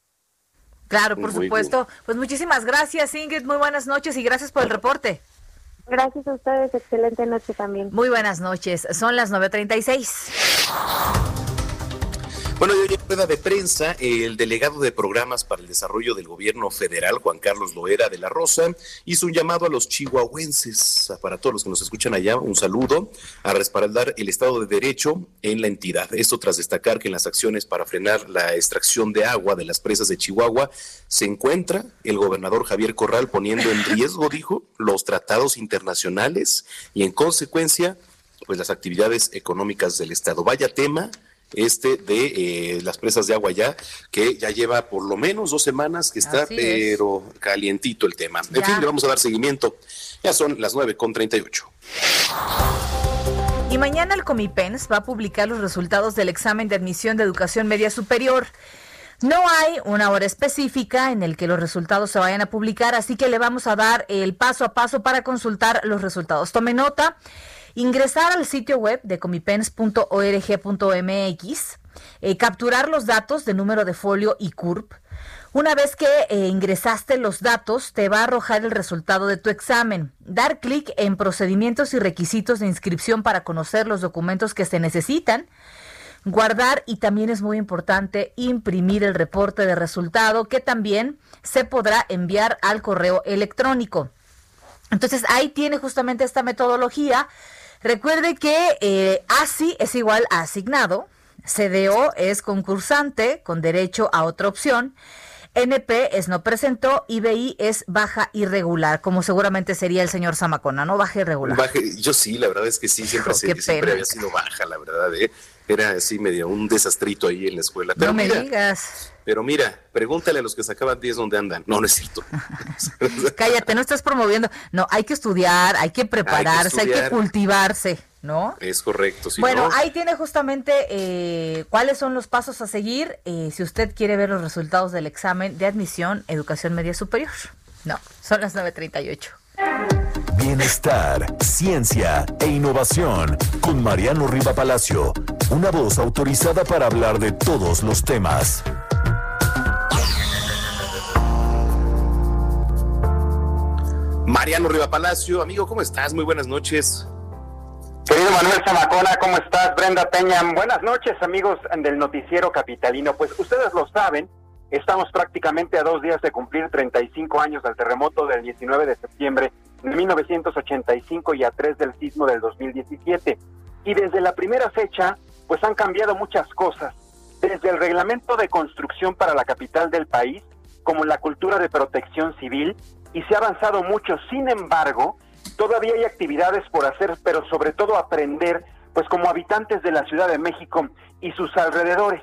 Claro, por supuesto. Pues muchísimas gracias Ingrid, muy buenas noches y gracias por el reporte. Gracias a ustedes, excelente noche también. Muy buenas noches, son las 9.36. Bueno, y hoy en rueda de prensa, el delegado de programas para el desarrollo del gobierno federal, Juan Carlos Loera de la Rosa, hizo un llamado a los chihuahuenses, para todos los que nos escuchan allá, un saludo, a respaldar el Estado de Derecho en la entidad. Esto tras destacar que en las acciones para frenar la extracción de agua de las presas de Chihuahua se encuentra el gobernador Javier Corral poniendo en riesgo, dijo, los tratados internacionales y en consecuencia, pues las actividades económicas del Estado. Vaya tema este de eh, las presas de agua ya, que ya lleva por lo menos dos semanas que está, pero calientito el tema. En fin, le vamos a dar seguimiento. Ya son las nueve con 38. Y mañana el Comipens va a publicar los resultados del examen de admisión de educación media superior. No hay una hora específica en el que los resultados se vayan a publicar, así que le vamos a dar el paso a paso para consultar los resultados. Tome nota ingresar al sitio web de comipens.org.mx, eh, capturar los datos de número de folio y CURP. Una vez que eh, ingresaste los datos, te va a arrojar el resultado de tu examen. Dar clic en procedimientos y requisitos de inscripción para conocer los documentos que se necesitan. Guardar y también es muy importante imprimir el reporte de resultado que también se podrá enviar al correo electrónico. Entonces ahí tiene justamente esta metodología Recuerde que eh, ASI es igual a asignado, CDO es concursante con derecho a otra opción. NP es no presentó, IBI es baja irregular, como seguramente sería el señor Zamacona, ¿no? Baja irregular. yo sí, la verdad es que sí, siempre, siempre había sido baja, la verdad, ¿eh? Era así medio un desastrito ahí en la escuela. no me digas. Pero mira, pregúntale a los que sacaban 10 dónde andan. No, no es cierto. Cállate, no estás promoviendo. No, hay que estudiar, hay que prepararse, hay que, cultivarse, ¿no? Es correcto. bueno, ahí tiene justamente eh, cuáles son los pasos a seguir eh, si usted quiere ver los resultados del examen de admisión Educación Media Superior. No, son las 9.38. Bienestar, ciencia e innovación con Mariano Riva Palacio, una voz autorizada para hablar de todos los temas. Mariano Riva Palacio, amigo, ¿cómo estás? Muy buenas noches. Querido Manuel Zamacona, ¿cómo estás? Brenda Peña, buenas noches, amigos del Noticiero Capitalino. Pues ustedes lo saben, estamos prácticamente a dos días de cumplir 35 años del terremoto del 19 de septiembre de 1985 y a tres del sismo del 2017. Y desde la primera fecha, pues han cambiado muchas cosas, desde el reglamento de construcción para la capital del país, como la cultura de protección civil, y se ha avanzado mucho. Sin embargo, todavía hay actividades por hacer, pero sobre todo aprender, pues como habitantes de la Ciudad de México y sus alrededores.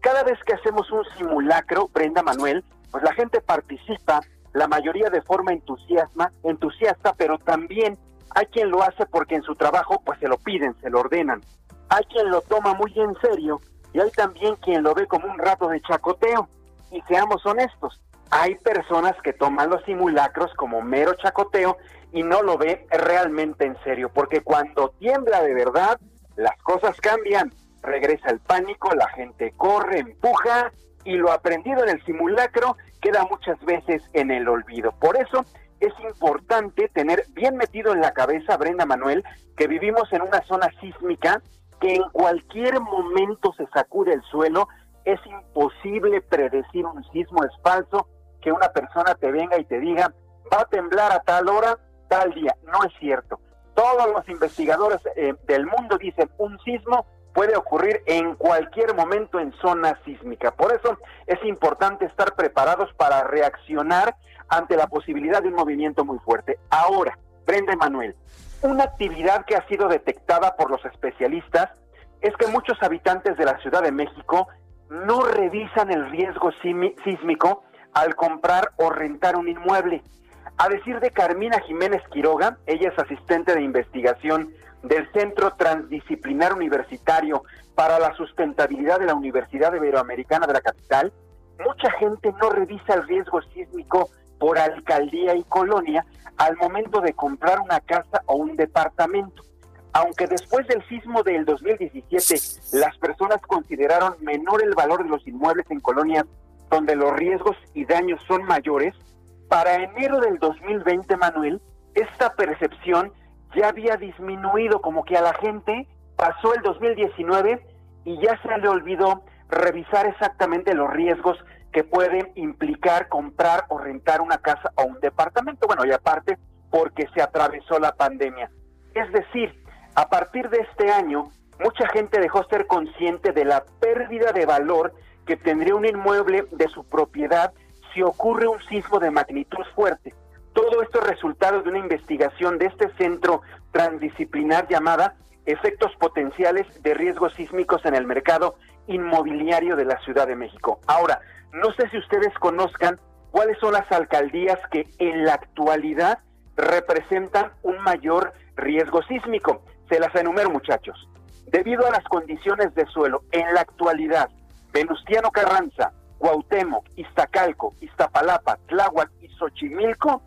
Cada vez que hacemos un simulacro, Brenda Manuel, pues la gente participa, la mayoría de forma entusiasma, entusiasta, pero también hay quien lo hace porque en su trabajo pues se lo piden, se lo ordenan. Hay quien lo toma muy en serio y hay también quien lo ve como un rato de chacoteo. Y seamos honestos, hay personas que toman los simulacros como mero chacoteo y no lo ve realmente en serio, porque cuando tiembla de verdad, las cosas cambian, regresa el pánico, la gente corre, empuja y lo aprendido en el simulacro queda muchas veces en el olvido. Por eso es importante tener bien metido en la cabeza, Brenda Manuel, que vivimos en una zona sísmica que en cualquier momento se sacude el suelo, es imposible predecir un sismo, es falso que una persona te venga y te diga, va a temblar a tal hora, tal día. No es cierto. Todos los investigadores eh, del mundo dicen, un sismo puede ocurrir en cualquier momento en zona sísmica. Por eso es importante estar preparados para reaccionar ante la posibilidad de un movimiento muy fuerte. Ahora, Brenda Manuel, una actividad que ha sido detectada por los especialistas es que muchos habitantes de la Ciudad de México no revisan el riesgo sísmico al comprar o rentar un inmueble. A decir de Carmina Jiménez Quiroga, ella es asistente de investigación del Centro Transdisciplinar Universitario para la Sustentabilidad de la Universidad Iberoamericana de la capital, mucha gente no revisa el riesgo sísmico por alcaldía y colonia al momento de comprar una casa o un departamento. Aunque después del sismo del 2017 las personas consideraron menor el valor de los inmuebles en colonias donde los riesgos y daños son mayores, para enero del 2020, Manuel, esta percepción ya había disminuido, como que a la gente pasó el 2019 y ya se le olvidó revisar exactamente los riesgos que pueden implicar comprar o rentar una casa o un departamento. Bueno, y aparte, porque se atravesó la pandemia. Es decir, a partir de este año, mucha gente dejó ser consciente de la pérdida de valor que tendría un inmueble de su propiedad si ocurre un sismo de magnitud fuerte. Todo esto es resultado de una investigación de este centro transdisciplinar llamada Efectos potenciales de riesgos sísmicos en el mercado inmobiliario de la Ciudad de México. Ahora, no sé si ustedes conozcan cuáles son las alcaldías que en la actualidad representan un mayor riesgo sísmico. Se las enumero, muchachos. Debido a las condiciones de suelo en la actualidad Venustiano Carranza, Cuauhtémoc, Iztacalco, Iztapalapa, Tláhuac y Xochimilco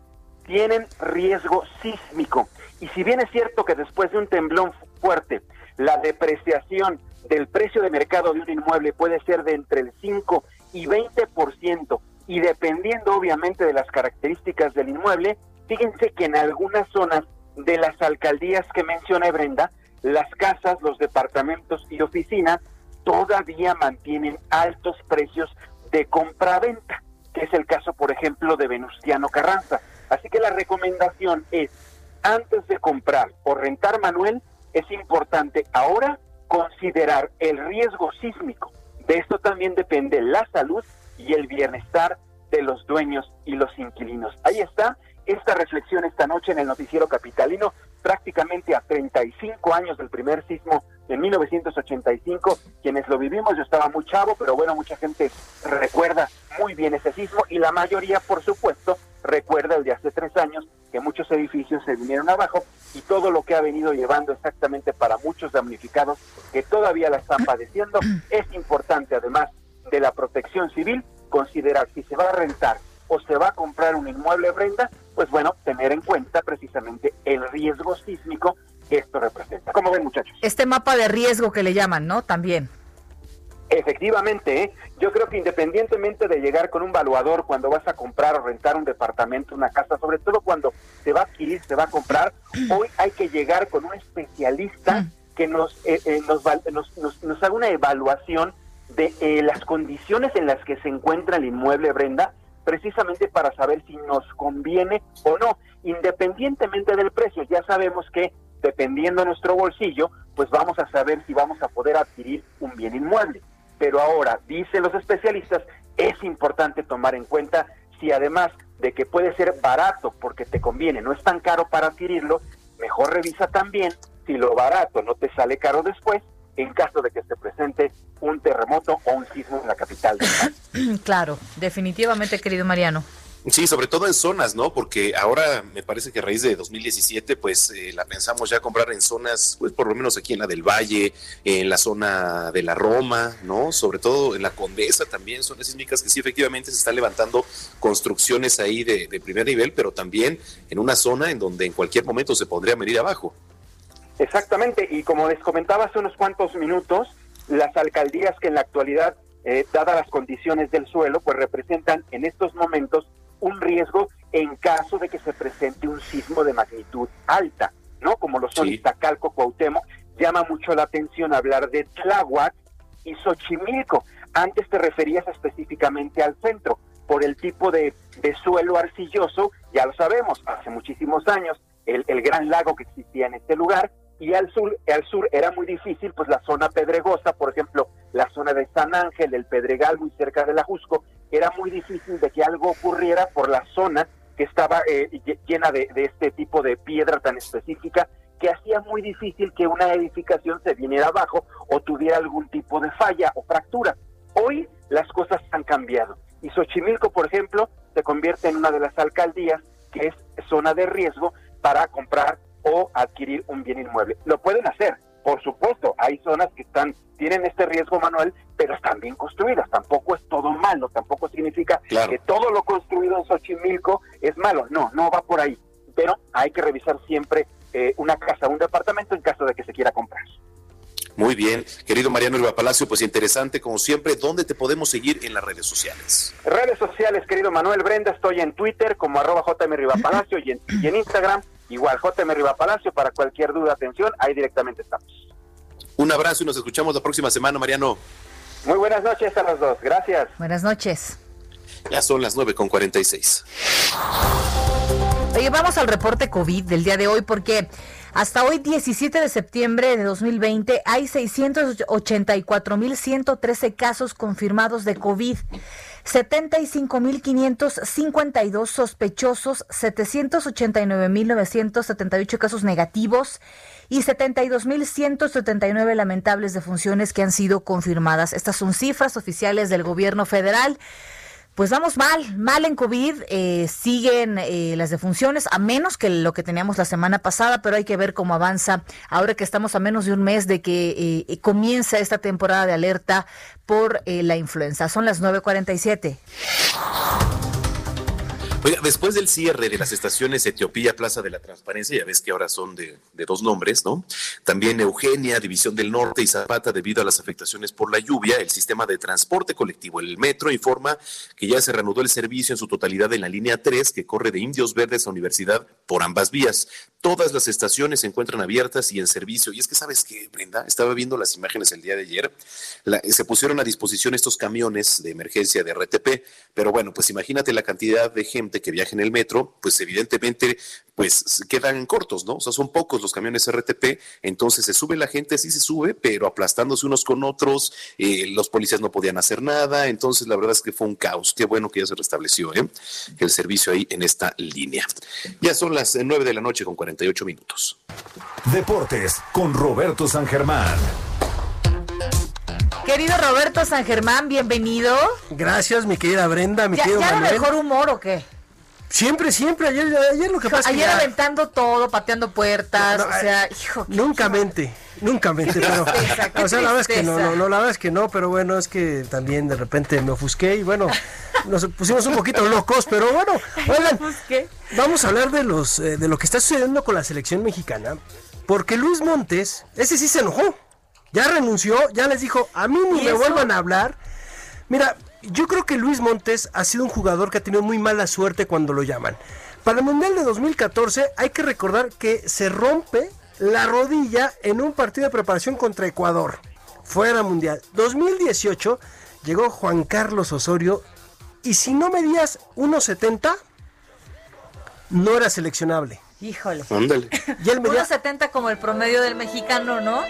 tienen riesgo sísmico. Y si bien es cierto que después de un temblón fuerte, la depreciación del precio de mercado de un inmueble puede ser de entre el 5 y 20%, y dependiendo obviamente de las características del inmueble, fíjense que en algunas zonas de las alcaldías que menciona Brenda, las casas, los departamentos y oficinas todavía mantienen altos precios de compra-venta, que es el caso, por ejemplo, de Venustiano Carranza. Así que la recomendación es, antes de comprar o rentar, Manuel, es importante ahora considerar el riesgo sísmico. De esto también depende la salud y el bienestar de los dueños y los inquilinos. Ahí está esta reflexión esta noche en el noticiero capitalino, prácticamente a 35 años del primer sismo en 1985, quienes lo vivimos, yo estaba muy chavo, pero bueno, mucha gente recuerda muy bien ese sismo y la mayoría, por supuesto, recuerda el de hace tres años que muchos edificios se vinieron abajo y todo lo que ha venido llevando exactamente para muchos damnificados que todavía la están padeciendo. Es importante, además de la protección civil, considerar si se va a rentar o se va a comprar un inmueble, Brenda, pues bueno, tener en cuenta precisamente el riesgo sísmico esto representa. ¿Cómo ven, muchachos? Este mapa de riesgo que le llaman, ¿no? También. Efectivamente, ¿eh? yo creo que independientemente de llegar con un valuador cuando vas a comprar o rentar un departamento, una casa, sobre todo cuando se va a adquirir, se va a comprar, hoy hay que llegar con un especialista que nos, eh, eh, nos, nos, nos, haga una evaluación de las condiciones en las que se encuentra el inmueble, Brenda, precisamente para saber si nos conviene o no, independientemente del precio. Ya sabemos que dependiendo de nuestro bolsillo, pues vamos a saber si vamos a poder adquirir un bien inmueble. Pero ahora, dicen los especialistas, es importante tomar en cuenta si además de que puede ser barato porque te conviene, no es tan caro para adquirirlo, mejor revisa también si lo barato no te sale caro después, en caso de que se presente un terremoto o un sismo en la capital. claro, definitivamente, querido Mariano. Sí, sobre todo en zonas, ¿no? Porque ahora me parece que a raíz de 2017, pues eh, la pensamos ya comprar en zonas, pues por lo menos aquí en la del Valle, en la zona de la Roma, ¿no? Sobre todo en la Condesa también, zonas sísmicas que sí efectivamente se están levantando construcciones ahí de, de primer nivel, pero también en una zona en donde en cualquier momento se podría venir abajo. Exactamente, y como les comentaba hace unos cuantos minutos, las alcaldías que en la actualidad, eh, dadas las condiciones del suelo, pues representan en estos momentos un riesgo en caso de que se presente un sismo de magnitud alta, ¿no? Como lo son Iztacalco, Cuauhtémoc, llama mucho la atención hablar de Tláhuac y Xochimilco. Antes te referías específicamente al centro, por el tipo de, de suelo arcilloso, ya lo sabemos, hace muchísimos años, el, el gran lago que existía en este lugar, y al sur, al sur era muy difícil, pues la zona pedregosa, por ejemplo, la zona de San Ángel, el Pedregal, muy cerca de la era muy difícil de que algo ocurriera por la zona que estaba eh, llena de, de, este tipo de piedra tan específica que hacía muy difícil que una edificación se viniera abajo o tuviera algún tipo de falla o fractura. Hoy las cosas han cambiado y Xochimilco, por ejemplo, se convierte en una de las alcaldías que es zona de riesgo para comprar o adquirir un bien inmueble. Lo pueden hacer, por supuesto, hay zonas que están tienen este riesgo, Manuel, pero están bien construidas. Tampoco es todo malo, tampoco significa que todo lo construido en Xochimilco es malo. No, no va por ahí. Pero hay que revisar siempre eh, una casa, un departamento en caso de que se quiera comprar. Muy bien, querido Mariano Riva Palacio, pues interesante como siempre, ¿dónde te podemos seguir en las redes sociales? Redes sociales, querido Manuel Brenda, estoy en Twitter como arroba Palacio y en, y en Instagram igual JM Riva Palacio, para cualquier duda, atención, ahí directamente estamos. Un abrazo y nos escuchamos la próxima semana, Mariano. Muy buenas noches a los dos, gracias. Buenas noches. Ya son las 9 con 46. Oye, vamos al reporte COVID del día de hoy porque hasta hoy 17 de septiembre de 2020 hay 684.113 casos confirmados de COVID. 75.552 sospechosos, 789.978 casos negativos y 72.179 lamentables defunciones que han sido confirmadas. Estas son cifras oficiales del gobierno federal. Pues vamos mal, mal en COVID, eh, siguen eh, las defunciones, a menos que lo que teníamos la semana pasada, pero hay que ver cómo avanza ahora que estamos a menos de un mes de que eh, comienza esta temporada de alerta por eh, la influenza. Son las 9.47. Oiga, después del cierre de las estaciones Etiopía, Plaza de la Transparencia, ya ves que ahora son de, dos nombres, ¿no? También Eugenia, División del Norte y Zapata, debido a las afectaciones por la lluvia, el sistema de transporte colectivo, el metro, informa que ya se reanudó el servicio en su totalidad en la línea 3, que corre de Indios Verdes a Universidad por ambas vías. Todas las estaciones se encuentran abiertas y en servicio. Y es que, ¿sabes qué, Brenda? Estaba viendo las imágenes el día de ayer. La, se pusieron a disposición estos camiones de emergencia de RTP, pero bueno, pues imagínate la cantidad de gente que viaja en el metro, pues evidentemente pues quedan cortos, ¿no? O sea, son pocos los camiones RTP, entonces se sube la gente, sí se sube, pero aplastándose unos con otros, eh, los policías no podían hacer nada, entonces la verdad es que fue un caos, qué bueno que ya se restableció ¿eh? el servicio ahí en esta línea. Ya son las nueve de la noche con 48 minutos. Deportes con Roberto San Germán. Querido Roberto San Germán, bienvenido. Gracias, mi querida Brenda, mi ¿Ya, querido ¿ya Manuel. mejor humor o qué? Siempre, siempre. Ayer, ayer lo que pasa Ayer ya- aventando todo, pateando puertas, No, no, o sea, hijo. qué Nunca mente, nunca mente, pero. tristeza, o sea, la verdad es que no, no, no, la verdad es que no, pero bueno, es que también de repente me ofusqué y bueno, nos pusimos un poquito locos, pero bueno, oigan, vamos a hablar de los eh, de lo que está sucediendo con la selección mexicana, porque Luis Montes, ese sí se enojó, ya renunció, ya les dijo, a mí ni ¿Y me vuelvan a hablar. Mira, yo creo que Luis Montes ha sido un jugador que ha tenido muy mala suerte cuando lo llaman. Para el Mundial de 2014 hay que recordar que se rompe la rodilla en un partido de preparación contra Ecuador. Fuera Mundial. 2018 llegó Juan Carlos Osorio y si no medías 1.70 no era seleccionable. Híjole. Ándale. Y él medía 1.70 como el promedio del mexicano, ¿no?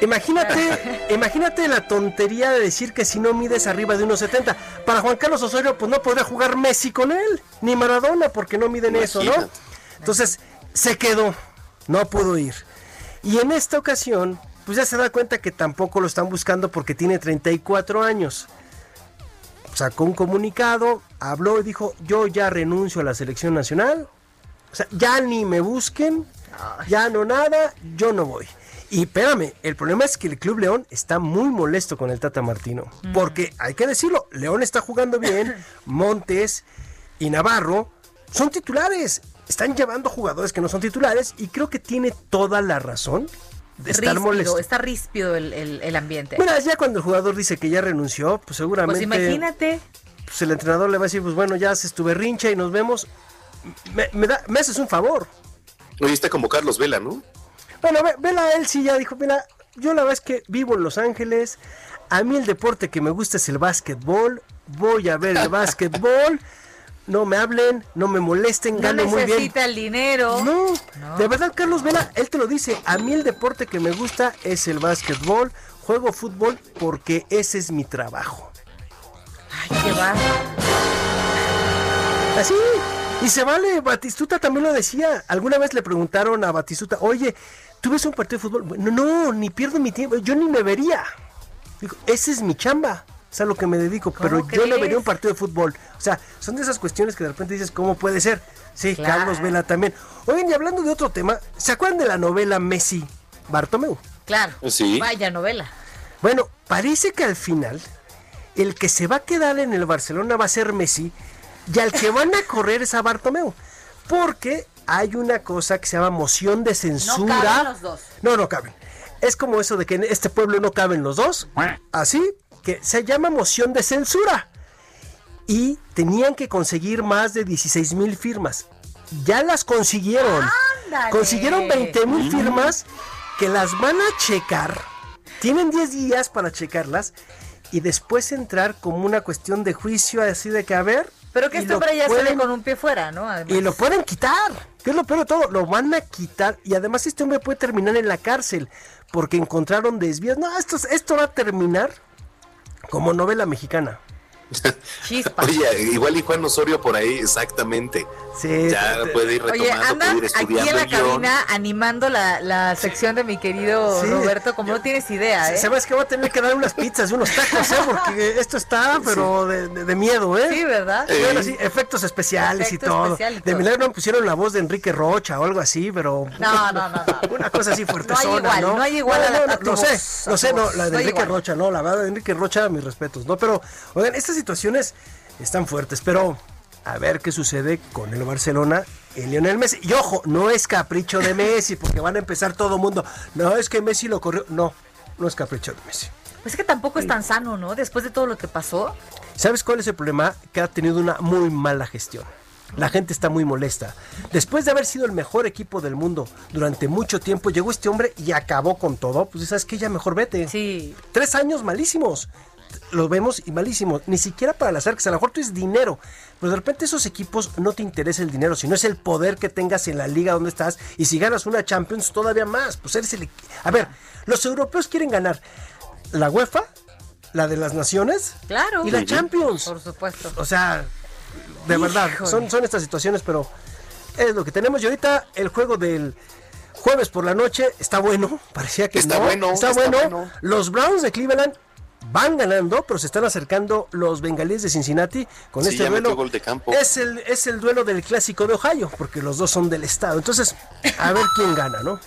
Imagínate, imagínate la tontería de decir que si no mides arriba de 1.70. Para Juan Carlos Osorio, pues no podría jugar Messi con él, ni Maradona, porque no miden eso, ¿no? Entonces, se quedó, no pudo ir. Y en esta ocasión, pues ya se da cuenta que tampoco lo están buscando porque tiene 34 años. Sacó un comunicado, habló y dijo, yo ya renuncio a la selección nacional, o sea, ya ni me busquen, ya no nada, yo no voy. Y espérame, el problema es que el Club León está muy molesto con el Tata Martino. Mm. Porque hay que decirlo, León está jugando bien, Montes y Navarro son titulares. Están llevando jugadores que no son titulares y creo que tiene toda la razón de estar Ríspido, molesto. está ríspido el, el- el ambiente. Mira, ya cuando el jugador dice que ya renunció, pues pues seguramente imagínate. pues el entrenador le va a decir, pues bueno, ya haces tu berrincha y nos vemos. Me, me da- me haces un favor. Oye, está como Carlos Vela, ¿no? Bueno, ve- vela él sí ya dijo, mira, yo la verdad es que vivo en Los Ángeles, a mí el deporte que me gusta es el básquetbol, voy a ver el básquetbol, no me hablen, no me molesten, No gano muy bien. necesita el dinero. No, de verdad Carlos Vela, él te lo dice, a mí el deporte que me gusta es el básquetbol, juego fútbol porque ese es mi trabajo. Ay, qué va. Así. Y se vale, Batistuta también lo decía. Alguna vez le preguntaron a Batistuta, oye, ¿tú ves un partido de fútbol? Bueno, no, ni pierdo mi tiempo, yo ni me vería. Digo, esa es mi chamba, es a lo que me dedico, pero yo no vería un partido de fútbol. O sea, son de esas cuestiones que de repente dices, ¿cómo puede ser? Sí, Claro. Carlos Vela también. Oigan, y hablando de otro tema, ¿se acuerdan de la novela Messi Bartomeu? Claro. Sí. Vaya novela. Bueno, parece que al final el que se va a quedar en el Barcelona va a ser Messi y al que van a correr es a Bartomeu. Porque hay una cosa que se llama moción de censura. No caben los dos. No, no caben. Es como eso de que en este pueblo no caben los dos. Así que se llama moción de censura. Y tenían que conseguir más de 16 mil firmas. Ya las consiguieron. Ándale. Consiguieron 20 mil Mm. firmas que las van a checar. Tienen 10 días para checarlas y después entrar como una cuestión de juicio así de que a ver. Pero que este hombre ya sale con un pie fuera, ¿no? Además. y lo pueden quitar. Que es lo peor de todo. Lo van a quitar. Y además este hombre puede terminar en la cárcel. Porque encontraron desvíos. No, esto, esto va a terminar como novela mexicana. Oye, igual y Juan Osorio por ahí, exactamente. Sí, ya puede ir Oye, retomando, anda puede ir aquí estudiando en la cabina animando la, la sección de mi querido Sí. Roberto, como no tienes idea, ¿eh? ¿Sabes que voy a tener que dar unas pizzas y unos tacos, eh? Porque esto está, pero de, de- de miedo, ¿eh? Sí, ¿verdad? Bueno, sí, efectos especiales Efectos y todo. especial y De milagro me pusieron la voz de Enrique Rocha o algo así, pero. No, no, no, Una cosa así fuerte. No hay igual, no hay igual a la- a tu Lo sé, voz, a lo tu sé, no, la de no Enrique igual. Rocha, no, la verdad de Enrique Rocha, mis respetos, ¿no? Pero, oigan, estas situaciones están fuertes, pero a ver qué sucede con el Barcelona y Lionel Messi. Y ojo, no es capricho de Messi, porque van a empezar todo mundo. No, es que Messi lo corrió. No, no es capricho de Messi. Pues es que tampoco es tan sano, ¿no? Después de todo lo que pasó. ¿Sabes cuál es el problema? Que ha tenido una muy mala gestión. La gente está muy molesta. Después de haber sido el mejor equipo del mundo durante mucho tiempo, llegó este hombre y acabó con todo. Pues sabes que ya mejor vete. Sí. Tres años malísimos. Los vemos y malísimos. Ni siquiera para las arcas. A lo mejor tú es dinero. Pero de repente esos equipos no te interesa el dinero, sino es el poder que tengas en la liga donde estás. Y si ganas una Champions, todavía más. Pues eres el. A ver, los europeos quieren ganar la UEFA, la de las naciones. Claro. Y la Champions. Por supuesto. O sea, de verdad, son, son estas situaciones, pero es lo que tenemos. Y ahorita el juego del jueves por la noche está bueno. Parecía que Está no. bueno, está, está bueno. bueno. Los Browns de Cleveland van ganando, pero se están acercando los bengalíes de Cincinnati con Sí, este duelo. gol de campo. Es el, es el duelo del clásico de Ohio, porque los dos son del estado. Entonces, a ver quién gana, ¿no? es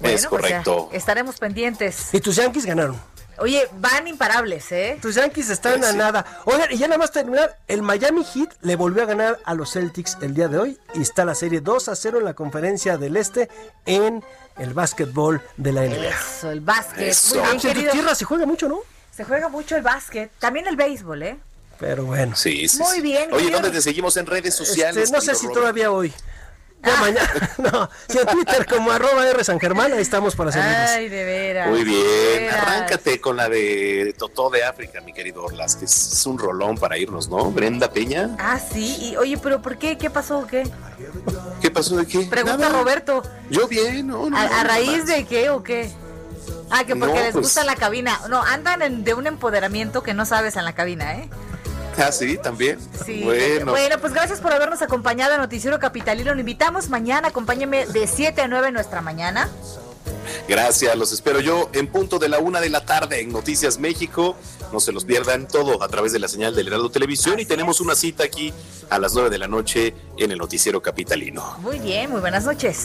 pues ya, correcto. estaremos pendientes. Y tus Yankees ganaron. Oye, van imparables, ¿eh? Tus Yankees están a nada. Oigan, y ya nada más terminar, el Miami Heat le volvió a ganar a los Celtics el día de hoy y está la serie 2 a 0 en la conferencia del Este en el básquetbol de la NBA. Eso, el básquet. Eso. Muy bien, pues en tu querido. tierra se juega mucho, ¿no? Se juega mucho el básquet. También el béisbol, ¿eh? Pero bueno. Sí, sí, Muy bien, Oye. ¿dónde te seguimos en redes Este, sociales? no sé si Robert? todavía hoy. Ya mañana. No, si en Twitter como arroba R San Germán, ahí estamos para servirles. Ay, de veras. Muy bien, veras. arráncate con la de Totó de África, mi querido Orlas, que es un rolón para irnos, ¿no? Brenda Peña. Ah, sí. Y, oye, pero ¿por qué? ¿Qué pasó o qué? ¿Qué pasó de qué? Pregunta Nada. Roberto. Yo bien, ¿no? no, ¿A, a raíz de qué o qué? Ah, que porque No, les pues- gusta la cabina. No, andan en- de un empoderamiento que no sabes en la cabina, ¿eh? Ah, sí, también. Sí. Bueno, pues gracias por habernos acompañado a Noticiero Capitalino. Lo invitamos mañana. Acompáñeme de 7 a 9 en nuestra mañana. Gracias, los espero yo en punto de la una de la tarde en Noticias México. No se los pierdan todo a través de la señal del Heraldo Televisión y tenemos una cita aquí a las nueve de la noche en el Noticiero Capitalino. Muy bien, muy buenas noches.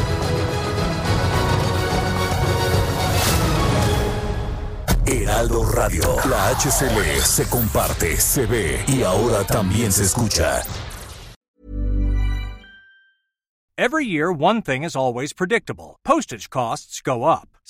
Heraldo Radio, la HCL se comparte, se ve y ahora también se escucha. Every year, one thing is always predictable postage costs go up.